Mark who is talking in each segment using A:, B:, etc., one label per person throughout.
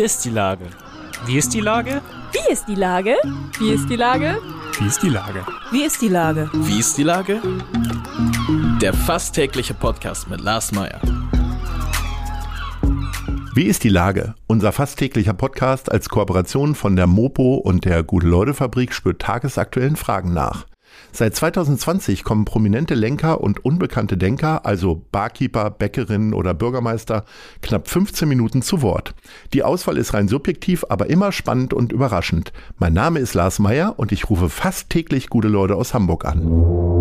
A: Wie ist die Lage? Wie ist die Lage?
B: Wie ist die Lage? Wie ist die Lage?
A: Wie ist die Lage?
B: Wie ist die Lage?
C: Wie ist die Lage? Der fast tägliche Podcast mit Lars Meyer.
D: Wie ist die Lage? Unser fast täglicher Podcast als Kooperation von der Mopo und der Gute-Leute-Fabrik spürt tagesaktuellen Fragen nach. Seit 2020 kommen prominente Lenker und unbekannte Denker, also Barkeeper, Bäckerinnen oder Bürgermeister, knapp 15 Minuten zu Wort. Die Auswahl ist rein subjektiv, aber immer spannend und überraschend. Mein Name ist Lars Meyer und ich rufe fast täglich gute Leute aus Hamburg an.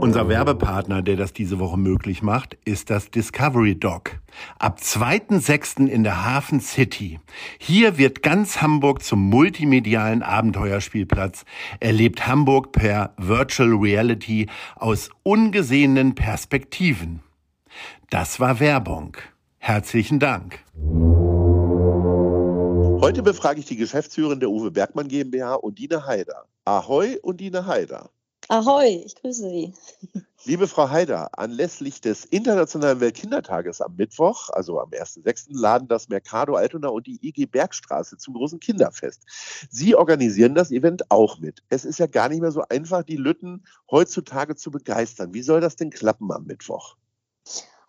D: Unser Werbepartner, der das diese Woche möglich macht, ist das Discovery Dog. Ab 2.6. in der Hafen City. Hier wird ganz Hamburg zum multimedialen Abenteuerspielplatz. Erlebt Hamburg per Virtual Reality aus ungesehenen Perspektiven. Das war Werbung. Herzlichen Dank. Heute befrage ich die Geschäftsführerin der Uwe Bergmann GmbH, Undine Haider. Ahoi, Undine Haider.
E: Ahoi, ich grüße Sie.
D: Liebe Frau Haider, anlässlich des Internationalen Weltkindertages am Mittwoch, also am 1.6., laden das Mercado Altona und die IG Bergstraße zum großen Kinderfest. Sie organisieren das Event auch mit. Es ist ja gar nicht mehr so einfach, die Lütten heutzutage zu begeistern. Wie soll das denn klappen am Mittwoch?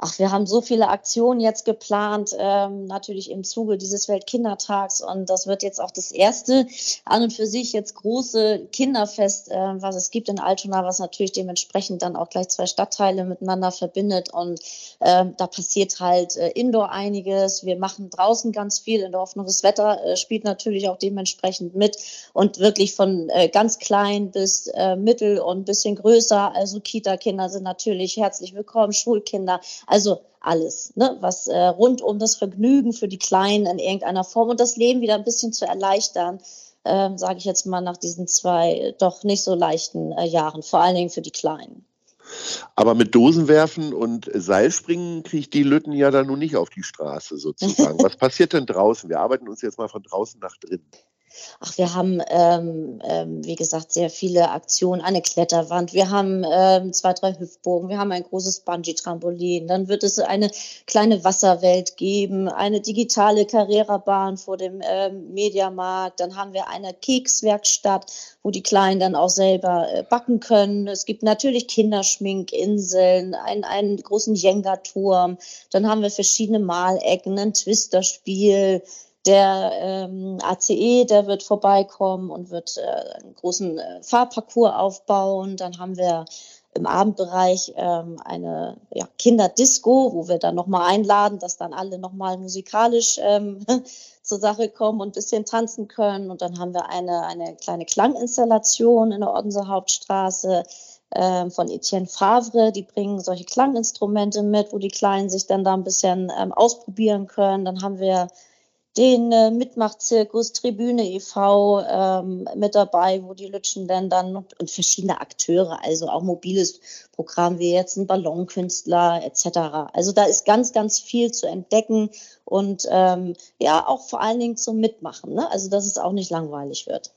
E: Ach, wir haben so viele Aktionen jetzt geplant, ähm, natürlich im Zuge dieses Weltkindertags. Und das wird jetzt auch das erste an und für sich jetzt große Kinderfest, äh, was es gibt in Altona, was natürlich dementsprechend dann auch gleich zwei Stadtteile miteinander verbindet. Und ähm, da passiert halt äh, indoor einiges. Wir machen draußen ganz viel in der Hoffnung. Das Wetter äh, spielt natürlich auch dementsprechend mit und wirklich von äh, ganz klein bis äh, mittel und bisschen größer. Also Kita-Kinder sind natürlich herzlich willkommen, Schulkinder. Also alles, ne, was äh, rund um das Vergnügen für die Kleinen in irgendeiner Form und das Leben wieder ein bisschen zu erleichtern, äh, sage ich jetzt mal nach diesen zwei doch nicht so leichten äh, Jahren, vor allen Dingen für die Kleinen.
D: Aber mit Dosenwerfen und Seilspringen kriegt die Lütten ja dann nun nicht auf die Straße sozusagen. Was passiert denn draußen? Wir arbeiten uns jetzt mal von draußen nach drinnen.
E: Ach, wir haben, ähm, ähm, wie gesagt, sehr viele Aktionen, eine Kletterwand, wir haben ähm, zwei, drei Hüftbogen, wir haben ein großes Bungee-Trampolin, dann wird es eine kleine Wasserwelt geben, eine digitale Carrera-Bahn vor dem ähm, Mediamarkt, dann haben wir eine Kekswerkstatt, wo die Kleinen dann auch selber äh, backen können. Es gibt natürlich Kinderschminkinseln, einen, einen großen Jenga-Turm, dann haben wir verschiedene Malecken, ein Twisterspiel, der ähm, ACE, der wird vorbeikommen und wird äh, einen großen äh, Fahrparcours aufbauen. Dann haben wir im Abendbereich ähm, eine ja, Kinderdisco, wo wir dann nochmal einladen, dass dann alle nochmal musikalisch ähm, zur Sache kommen und ein bisschen tanzen können. Und dann haben wir eine, eine kleine Klanginstallation in der Odenser Hauptstraße ähm, von Etienne Favre. Die bringen solche Klanginstrumente mit, wo die Kleinen sich dann da ein bisschen ähm, ausprobieren können. Dann haben wir den äh, Mitmachzirkus Tribüne e.V. Ähm, mit dabei, wo die Lütschenländer und verschiedene Akteure, also auch mobiles Programm wie jetzt ein Ballonkünstler etc. Also da ist ganz, ganz viel zu entdecken und ähm, ja auch vor allen Dingen zum Mitmachen. Ne? Also dass es auch nicht langweilig wird.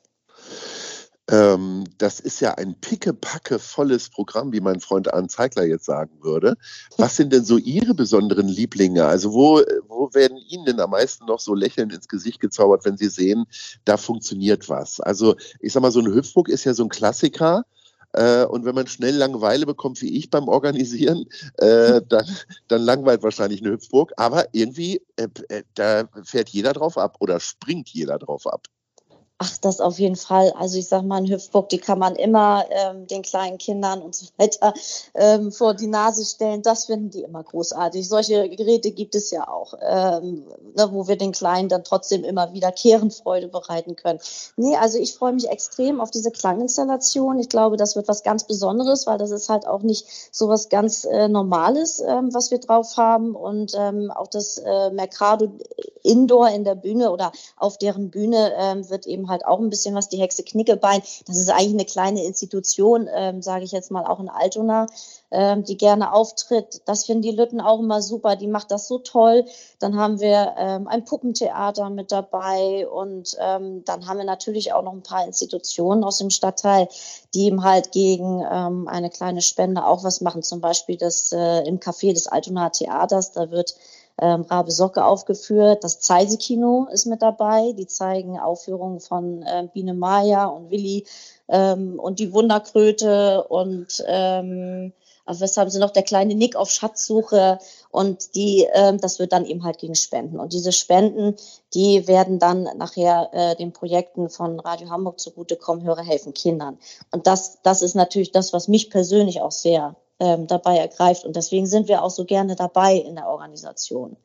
D: Ähm, das ist ja ein pickepacke volles Programm, wie mein Freund Arne Zeigler jetzt sagen würde. Was sind denn so Ihre besonderen Lieblinge? Also wo, wo werden Ihnen denn am meisten noch so lächelnd ins Gesicht gezaubert, wenn Sie sehen, da funktioniert was? Also ich sag mal, so ein Hüpfburg ist ja so ein Klassiker. Äh, und wenn man schnell Langeweile bekommt, wie ich beim Organisieren, äh, dann, dann langweilt wahrscheinlich eine Hüpfburg. Aber irgendwie, äh, äh, da fährt jeder drauf ab oder springt jeder drauf ab.
E: Ach, das auf jeden Fall. Also ich sage mal, ein Hüpfburg, die kann man immer ähm, den kleinen Kindern und so weiter ähm, vor die Nase stellen. Das finden die immer großartig. Solche Geräte gibt es ja auch, ähm, ne, wo wir den Kleinen dann trotzdem immer wieder Kehrenfreude bereiten können. Nee, also ich freue mich extrem auf diese Klanginstallation. Ich glaube, das wird was ganz Besonderes, weil das ist halt auch nicht so was ganz äh, Normales, ähm, was wir drauf haben. Und ähm, auch das äh, Mercado Indoor in der Bühne oder auf deren Bühne ähm, wird eben halt auch ein bisschen was, die Hexe Knickebein. Das ist eigentlich eine kleine Institution, ähm, sage ich jetzt mal, auch in Altona, ähm, die gerne auftritt. Das finden die Lütten auch immer super. Die macht das so toll. Dann haben wir ähm, ein Puppentheater mit dabei und ähm, dann haben wir natürlich auch noch ein paar Institutionen aus dem Stadtteil, die eben halt gegen ähm, eine kleine Spende auch was machen. Zum Beispiel das äh, im Café des Altona Theaters. Da wird ähm, Rabe Socke aufgeführt. Das Zeise-Kino ist mit dabei. Die zeigen Aufführungen von äh, Biene Maya und Willi ähm, und die Wunderkröte und ähm, was haben sie noch? Der kleine Nick auf Schatzsuche und die, äh, das wird dann eben halt gegen Spenden. Und diese Spenden, die werden dann nachher äh, den Projekten von Radio Hamburg zugutekommen, Hörer helfen Kindern. Und das, das ist natürlich das, was mich persönlich auch sehr ähm, dabei ergreift. Und deswegen sind wir auch so gerne dabei in der Organisation.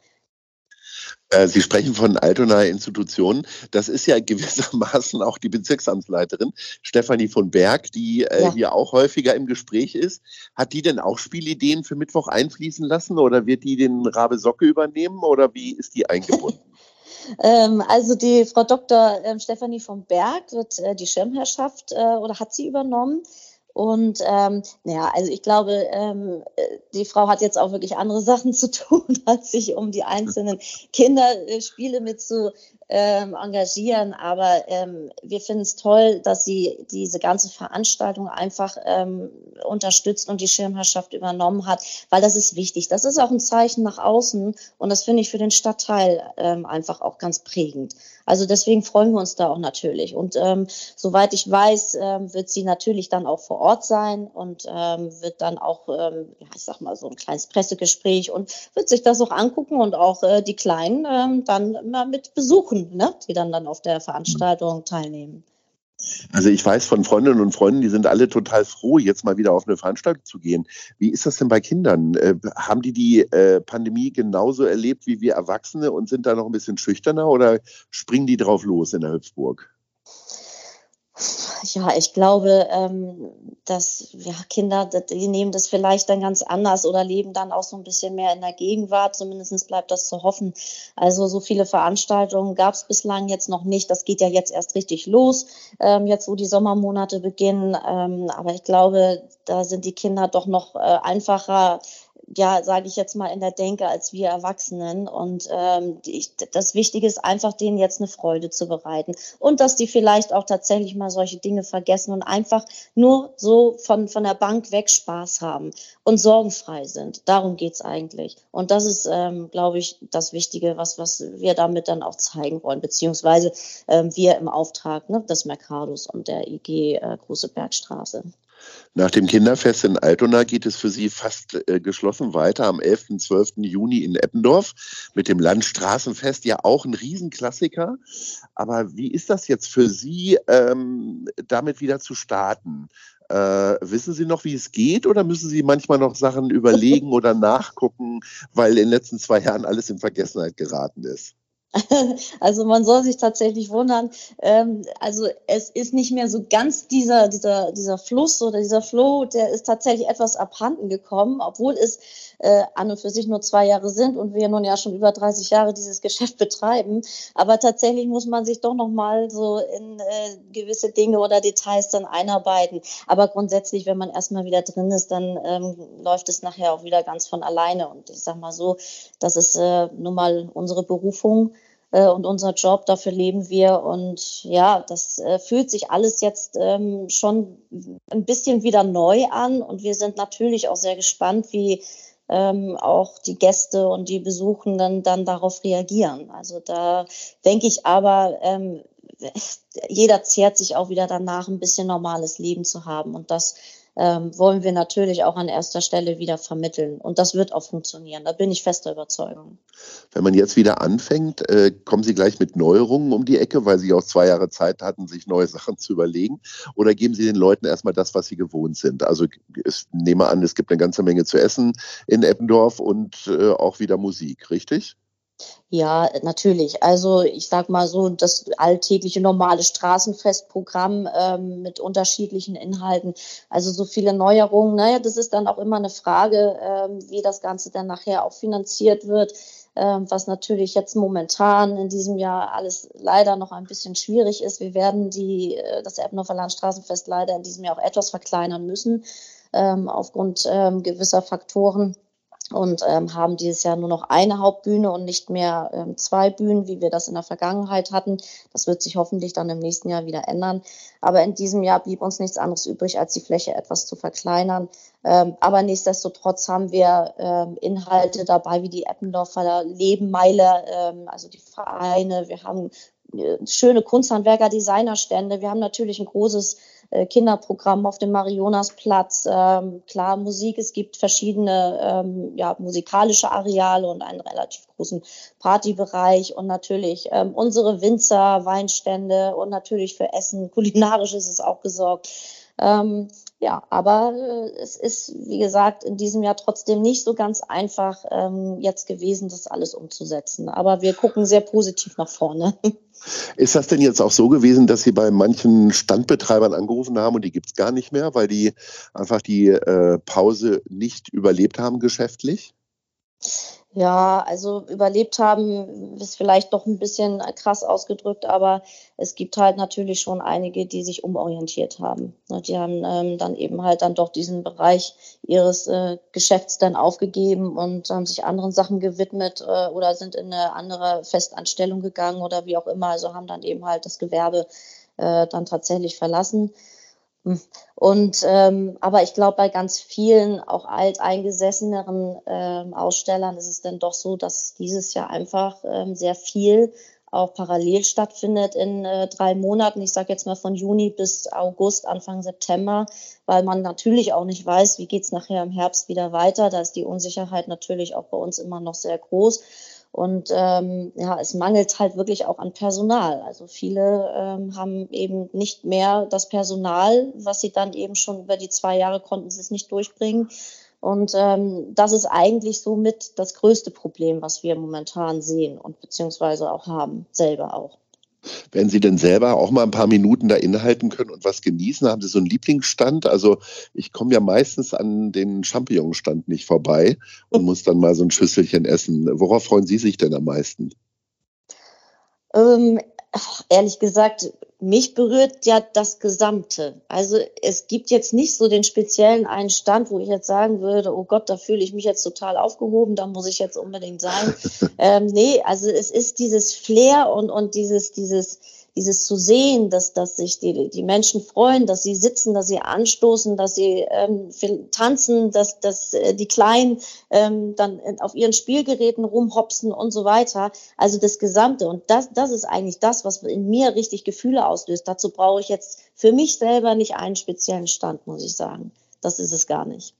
D: Äh, Sie sprechen von Altonaer Institutionen. Das ist ja gewissermaßen auch die Bezirksamtsleiterin Stefanie von Berg, die äh, ja. hier auch häufiger im Gespräch ist. Hat die denn auch Spielideen für Mittwoch einfließen lassen oder wird die den Rabe Socke übernehmen oder wie ist die eingebunden?
E: Ähm, also die Frau Dr. Ähm, Stefanie von Berg wird äh, die Schirmherrschaft oder hat sie übernommen. Und ähm, ja, also ich glaube, ähm, die Frau hat jetzt auch wirklich andere Sachen zu tun, als sich um die einzelnen Kinderspiele mit zu ähm, engagieren. Aber ähm, wir finden es toll, dass sie diese ganze Veranstaltung einfach ähm, unterstützt und die Schirmherrschaft übernommen hat, weil das ist wichtig. Das ist auch ein Zeichen nach außen und das finde ich für den Stadtteil ähm, einfach auch ganz prägend. Also deswegen freuen wir uns da auch natürlich. Und ähm, soweit ich weiß, ähm, wird sie natürlich dann auch vor Ort sein und ähm, wird dann auch, ähm, ja, ich sag mal, so ein kleines Pressegespräch und wird sich das auch angucken und auch äh, die Kleinen ähm, dann mal mit besuchen, ne? die dann dann auf der Veranstaltung teilnehmen.
D: Also ich weiß von Freundinnen und Freunden, die sind alle total froh, jetzt mal wieder auf eine Veranstaltung zu gehen. Wie ist das denn bei Kindern? Äh, haben die die äh, Pandemie genauso erlebt wie wir Erwachsene und sind da noch ein bisschen schüchterner oder springen die drauf los in der Hüpfburg?
E: Ja, ich glaube, ähm, dass ja, Kinder, die nehmen das vielleicht dann ganz anders oder leben dann auch so ein bisschen mehr in der Gegenwart. Zumindest bleibt das zu hoffen. Also so viele Veranstaltungen gab es bislang jetzt noch nicht. Das geht ja jetzt erst richtig los, ähm, jetzt wo die Sommermonate beginnen. Ähm, aber ich glaube, da sind die Kinder doch noch äh, einfacher ja, sage ich jetzt mal, in der Denke als wir Erwachsenen. Und ähm, ich, das Wichtige ist einfach, denen jetzt eine Freude zu bereiten. Und dass die vielleicht auch tatsächlich mal solche Dinge vergessen und einfach nur so von, von der Bank weg Spaß haben und sorgenfrei sind. Darum geht's eigentlich. Und das ist, ähm, glaube ich, das Wichtige, was, was wir damit dann auch zeigen wollen, beziehungsweise ähm, wir im Auftrag ne, des Mercados und der IG äh, Große Bergstraße.
D: Nach dem Kinderfest in Altona geht es für Sie fast äh, geschlossen weiter am 11. und 12. Juni in Eppendorf mit dem Landstraßenfest, ja auch ein Riesenklassiker. Aber wie ist das jetzt für Sie, ähm, damit wieder zu starten? Äh, wissen Sie noch, wie es geht oder müssen Sie manchmal noch Sachen überlegen oder nachgucken, weil in den letzten zwei Jahren alles in Vergessenheit geraten ist?
E: Also man soll sich tatsächlich wundern. Ähm, also es ist nicht mehr so ganz dieser, dieser, dieser Fluss oder dieser Flow, der ist tatsächlich etwas abhanden gekommen, obwohl es äh, an und für sich nur zwei Jahre sind und wir nun ja schon über 30 Jahre dieses Geschäft betreiben. Aber tatsächlich muss man sich doch noch mal so in äh, gewisse Dinge oder Details dann einarbeiten. Aber grundsätzlich, wenn man erstmal wieder drin ist, dann ähm, läuft es nachher auch wieder ganz von alleine. Und ich sag mal so, das ist äh, nun mal unsere Berufung äh, und unser Job, dafür leben wir. Und ja, das äh, fühlt sich alles jetzt ähm, schon ein bisschen wieder neu an. Und wir sind natürlich auch sehr gespannt, wie ähm, auch die Gäste und die Besuchenden dann darauf reagieren. Also da denke ich aber, ähm, jeder zehrt sich auch wieder danach, ein bisschen normales Leben zu haben. Und das ähm, wollen wir natürlich auch an erster Stelle wieder vermitteln. Und das wird auch funktionieren. Da bin ich fester Überzeugung.
D: Wenn man jetzt wieder anfängt, äh, kommen Sie gleich mit Neuerungen um die Ecke, weil Sie auch zwei Jahre Zeit hatten, sich neue Sachen zu überlegen? Oder geben Sie den Leuten erstmal das, was sie gewohnt sind? Also ich nehme an, es gibt eine ganze Menge zu essen in Eppendorf und äh, auch wieder Musik, richtig?
E: Ja, natürlich. Also ich sag mal so, das alltägliche normale Straßenfestprogramm ähm, mit unterschiedlichen Inhalten. Also so viele Neuerungen. Naja, das ist dann auch immer eine Frage, ähm, wie das Ganze dann nachher auch finanziert wird. Ähm, was natürlich jetzt momentan in diesem Jahr alles leider noch ein bisschen schwierig ist. Wir werden die, äh, das Eppendorfer Landstraßenfest leider in diesem Jahr auch etwas verkleinern müssen, ähm, aufgrund ähm, gewisser Faktoren und ähm, haben dieses Jahr nur noch eine Hauptbühne und nicht mehr ähm, zwei Bühnen, wie wir das in der Vergangenheit hatten. Das wird sich hoffentlich dann im nächsten Jahr wieder ändern. Aber in diesem Jahr blieb uns nichts anderes übrig, als die Fläche etwas zu verkleinern. Ähm, aber nichtsdestotrotz haben wir ähm, Inhalte dabei, wie die Eppendorfer Lebenmeile, ähm, also die Vereine. Wir haben äh, schöne Kunsthandwerker, Designerstände. Wir haben natürlich ein großes Kinderprogramm auf dem Marionasplatz. Ähm, klar, Musik, es gibt verschiedene ähm, ja, musikalische Areale und einen relativ großen Partybereich und natürlich ähm, unsere Winzer, Weinstände und natürlich für Essen, kulinarisch ist es auch gesorgt. Ähm, ja, aber äh, es ist, wie gesagt, in diesem Jahr trotzdem nicht so ganz einfach ähm, jetzt gewesen, das alles umzusetzen. Aber wir gucken sehr positiv nach vorne.
D: Ist das denn jetzt auch so gewesen, dass Sie bei manchen Standbetreibern angerufen haben und die gibt es gar nicht mehr, weil die einfach die äh, Pause nicht überlebt haben geschäftlich?
E: Ja, also überlebt haben ist vielleicht doch ein bisschen krass ausgedrückt, aber es gibt halt natürlich schon einige, die sich umorientiert haben. Ne, die haben ähm, dann eben halt dann doch diesen Bereich ihres äh, Geschäfts dann aufgegeben und haben sich anderen Sachen gewidmet äh, oder sind in eine andere Festanstellung gegangen oder wie auch immer. Also haben dann eben halt das Gewerbe äh, dann tatsächlich verlassen. Und ähm, aber ich glaube, bei ganz vielen auch alteingesesseneren ähm, Ausstellern ist es dann doch so, dass dieses Jahr einfach ähm, sehr viel auch parallel stattfindet in äh, drei Monaten. Ich sage jetzt mal von Juni bis August, Anfang September, weil man natürlich auch nicht weiß, wie geht's nachher im Herbst wieder weiter. Da ist die Unsicherheit natürlich auch bei uns immer noch sehr groß. Und ähm, ja, es mangelt halt wirklich auch an Personal. Also viele ähm, haben eben nicht mehr das Personal, was sie dann eben schon über die zwei Jahre konnten sie es nicht durchbringen. Und ähm, das ist eigentlich somit das größte Problem, was wir momentan sehen und beziehungsweise auch haben, selber auch.
D: Wenn Sie denn selber auch mal ein paar Minuten da innehalten können und was genießen, haben Sie so einen Lieblingsstand? Also ich komme ja meistens an den Champignonstand nicht vorbei und muss dann mal so ein Schüsselchen essen. Worauf freuen Sie sich denn am meisten?
E: Ähm, ehrlich gesagt, mich berührt ja das Gesamte. Also es gibt jetzt nicht so den speziellen einen Stand, wo ich jetzt sagen würde, oh Gott, da fühle ich mich jetzt total aufgehoben, da muss ich jetzt unbedingt sein. ähm, nee, also es ist dieses Flair und, und dieses, dieses, dieses zu sehen, dass, dass sich die, die Menschen freuen, dass sie sitzen, dass sie anstoßen, dass sie ähm, tanzen, dass, dass äh, die Kleinen ähm, dann auf ihren Spielgeräten rumhopsen und so weiter. Also das Gesamte. Und das, das ist eigentlich das, was in mir richtig Gefühle auslöst. Dazu brauche ich jetzt für mich selber nicht einen speziellen Stand, muss ich sagen. Das ist es gar nicht.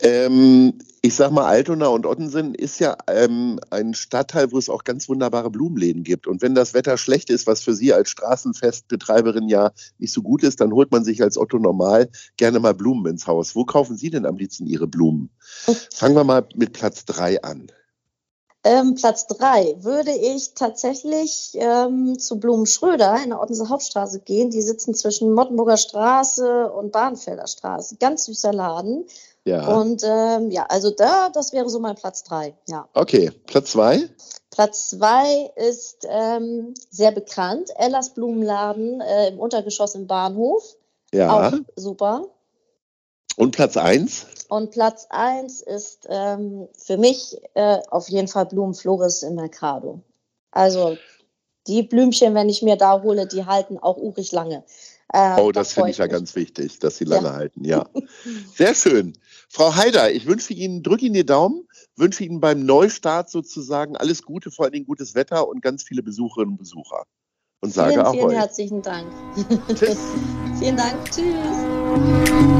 D: Ähm, ich sag mal, Altona und Ottensen ist ja ähm, ein Stadtteil, wo es auch ganz wunderbare Blumenläden gibt. Und wenn das Wetter schlecht ist, was für Sie als Straßenfestbetreiberin ja nicht so gut ist, dann holt man sich als Otto normal gerne mal Blumen ins Haus. Wo kaufen Sie denn am liebsten Ihre Blumen? Fangen wir mal mit Platz drei an.
E: Ähm, Platz drei würde ich tatsächlich ähm, zu Blumen Schröder in der Ottenser Hauptstraße gehen. Die sitzen zwischen Mottenburger Straße und Bahnfelder Straße. Ganz süßer Laden. Ja. Und ähm, ja, also da, das wäre so mein Platz drei. Ja.
D: Okay, Platz zwei?
E: Platz zwei ist ähm, sehr bekannt. Ellas Blumenladen äh, im Untergeschoss im Bahnhof. Ja. Auch super.
D: Und Platz eins?
E: Und Platz eins ist ähm, für mich äh, auf jeden Fall Blumenflores im Mercado. Also die Blümchen, wenn ich mir da hole, die halten auch urig lange.
D: Äh, oh, das finde ich ja ganz wichtig, dass sie lange ja. halten, ja. Sehr schön. Frau Haider, ich wünsche Ihnen, drücke Ihnen die Daumen, wünsche Ihnen beim Neustart sozusagen alles Gute, vor allen Dingen gutes Wetter und ganz viele Besucherinnen und Besucher. Und sage
E: vielen,
D: auch
E: Vielen herzlichen Dank. Tschüss. vielen Dank. Tschüss.